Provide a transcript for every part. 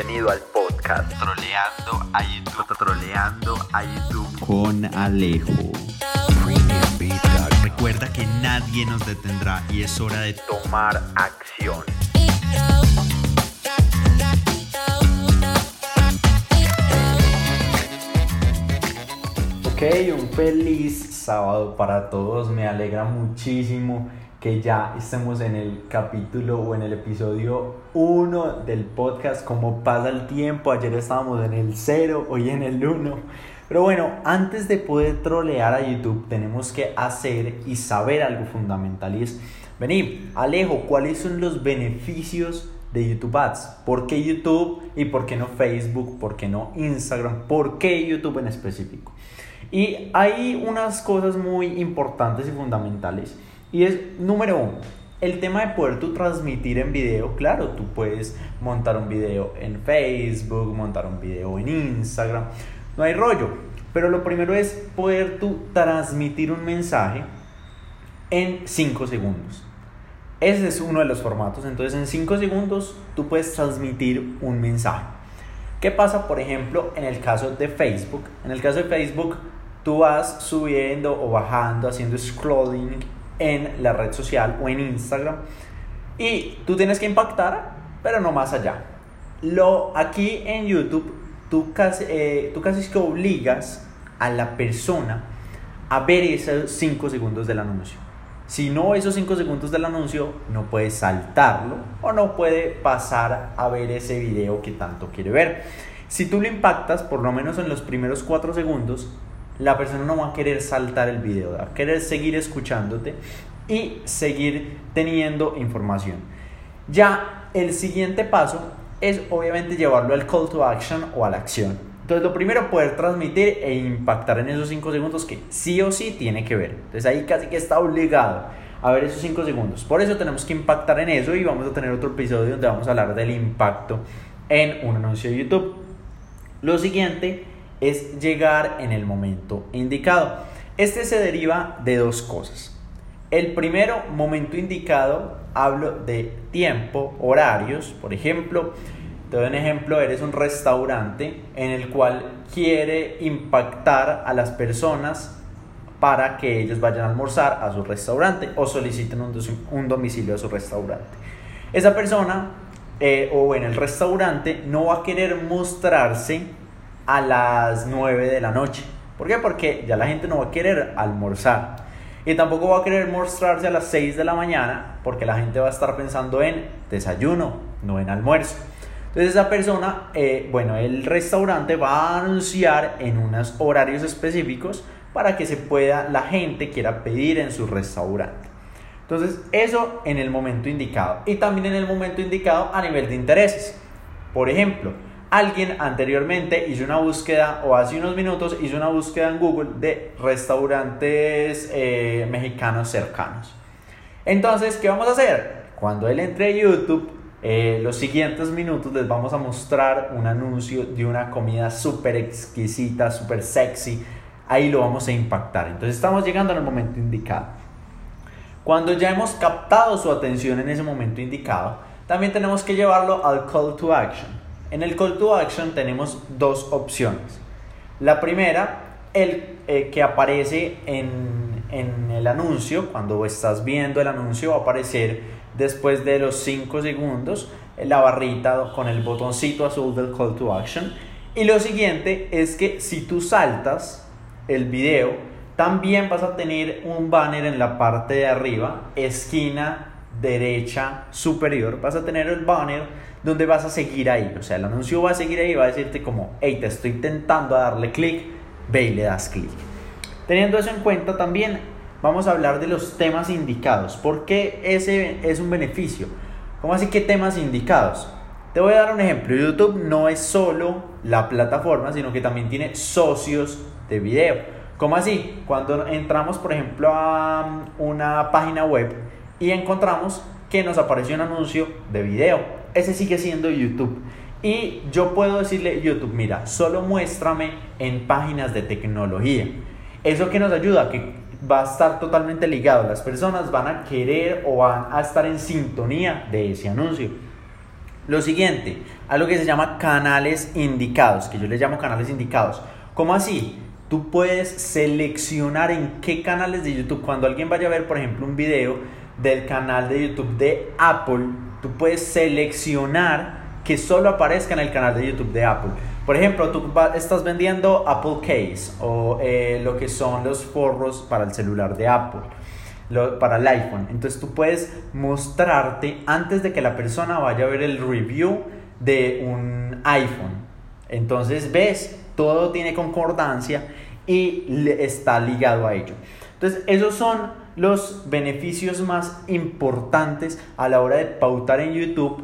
Bienvenido al podcast Troleando a YouTube. Troleando a YouTube. Con Alejo. Recuerda que nadie nos detendrá y es hora de Tomar acción. Ok, un feliz sábado para todos. Me alegra muchísimo que ya estemos en el capítulo o en el episodio 1 del podcast. Como pasa el tiempo, ayer estábamos en el 0, hoy en el 1. Pero bueno, antes de poder trolear a YouTube, tenemos que hacer y saber algo fundamental. Y es, vení, Alejo, ¿cuáles son los beneficios de YouTube Ads? ¿Por qué YouTube y por qué no Facebook? ¿Por qué no Instagram? ¿Por qué YouTube en específico? Y hay unas cosas muy importantes y fundamentales. Y es, número uno, el tema de poder tú transmitir en video. Claro, tú puedes montar un video en Facebook, montar un video en Instagram. No hay rollo. Pero lo primero es poder tú transmitir un mensaje en 5 segundos. Ese es uno de los formatos. Entonces en 5 segundos tú puedes transmitir un mensaje. ¿Qué pasa, por ejemplo, en el caso de Facebook? En el caso de Facebook, tú vas subiendo o bajando, haciendo scrolling en la red social o en Instagram y tú tienes que impactar, pero no más allá. Lo, aquí en YouTube, tú casi, eh, tú casi que obligas a la persona a ver esos 5 segundos del anuncio. Si no esos 5 segundos del anuncio, no puede saltarlo o no puede pasar a ver ese video que tanto quiere ver. Si tú lo impactas, por lo menos en los primeros 4 segundos, la persona no va a querer saltar el video, va a querer seguir escuchándote y seguir teniendo información. Ya el siguiente paso es obviamente llevarlo al call to action o a la acción. Entonces lo primero poder transmitir e impactar en esos 5 segundos que sí o sí tiene que ver. Entonces ahí casi que está obligado a ver esos 5 segundos. Por eso tenemos que impactar en eso y vamos a tener otro episodio donde vamos a hablar del impacto en un anuncio de YouTube. Lo siguiente es llegar en el momento indicado. Este se deriva de dos cosas. El primero, momento indicado, hablo de tiempo, horarios. Por ejemplo, te un ejemplo, eres un restaurante en el cual quiere impactar a las personas para que ellos vayan a almorzar a su restaurante o soliciten un, domicilio a su restaurante. Esa persona eh, o en el restaurante no va a querer mostrarse a las 9 de la noche. ¿Por qué? Porque ya la gente no va a querer almorzar. Y tampoco va a querer mostrarse a las 6 de la mañana porque la gente va a estar pensando en desayuno, no en almuerzo. Entonces esa persona, eh, bueno, el restaurante va a anunciar en unos horarios específicos para que se pueda, la gente quiera pedir en su restaurante. Entonces eso en el momento indicado. Y también en el momento indicado a nivel de intereses. Por ejemplo, alguien anteriormente hizo una búsqueda o hace unos minutos hizo una búsqueda en Google de restaurantes eh, mexicanos cercanos. Entonces, ¿qué vamos a hacer? Cuando él entre a YouTube, eh, los siguientes minutos les vamos a mostrar un anuncio de una comida súper exquisita, súper sexy. Ahí lo vamos a impactar. Entonces estamos llegando el momento indicado. Cuando ya hemos captado su atención en ese momento indicado, también tenemos que llevarlo al call to action. En el call to action tenemos dos opciones. La primera, el eh, que aparece en, en, el anuncio, cuando estás viendo el anuncio va a aparecer después de los 5 segundos la barrita con el botoncito azul del call to action. Y lo siguiente es que si tú saltas el video, también vas a tener un banner en la parte de arriba, esquina derecha superior, vas a tener el banner donde vas a seguir ahí. O sea, el anuncio va a seguir ahí, va a decirte como, hey, te estoy intentando darle clic, ve y le das clic. Teniendo eso en cuenta también, vamos a hablar de los temas indicados. ¿Por qué ese es un beneficio? ¿Cómo así que temas indicados? Te voy a dar un ejemplo. YouTube no es solo la plataforma, sino que también tiene socios de video. ¿Cómo así? Cuando entramos, por ejemplo, a una página web y encontramos que nos apareció un anuncio de video. Ese sigue siendo YouTube. Y yo puedo decirle, YouTube, mira, solo muéstrame en páginas de tecnología. Eso que nos ayuda, que va a estar totalmente ligado. Las personas van a querer o van a estar en sintonía de ese anuncio. Lo siguiente, algo que se llama canales indicados, que yo les llamo canales indicados. ¿Cómo así? Tú puedes seleccionar en qué canales de YouTube, cuando alguien vaya a ver, por ejemplo, un video del canal de YouTube de Apple, tú puedes seleccionar que solo aparezca en el canal de YouTube de Apple. Por ejemplo, tú estás vendiendo Apple Case o eh, lo que son los forros para el celular de Apple, para el iPhone. Entonces tú puedes mostrarte antes de que la persona vaya a ver el review de un iPhone. Entonces ves, todo tiene concordancia y está ligado a ello. Entonces esos son los beneficios más importantes a la hora de pautar en YouTube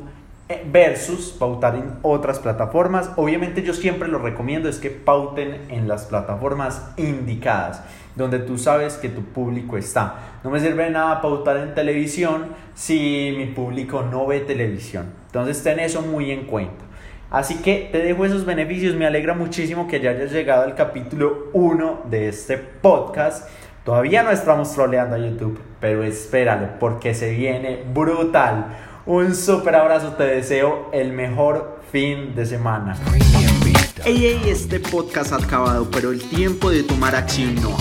eh, versus pautar en otras plataformas. Obviamente yo siempre lo recomiendo es que pauten en las plataformas indicadas, donde tú sabes que tu público está. No me sirve de nada pautar en televisión si mi público no ve televisión. Entonces ten eso muy en cuenta. Así que te dejo esos beneficios. Me alegra muchísimo que ya hayas llegado al capítulo 1 de este podcast. Todavía no estamos troleando a YouTube, pero espéralo porque se viene brutal. Un super abrazo, te deseo el mejor fin de semana. Ey, ey, este podcast ha acabado, pero el tiempo de tomar acción no.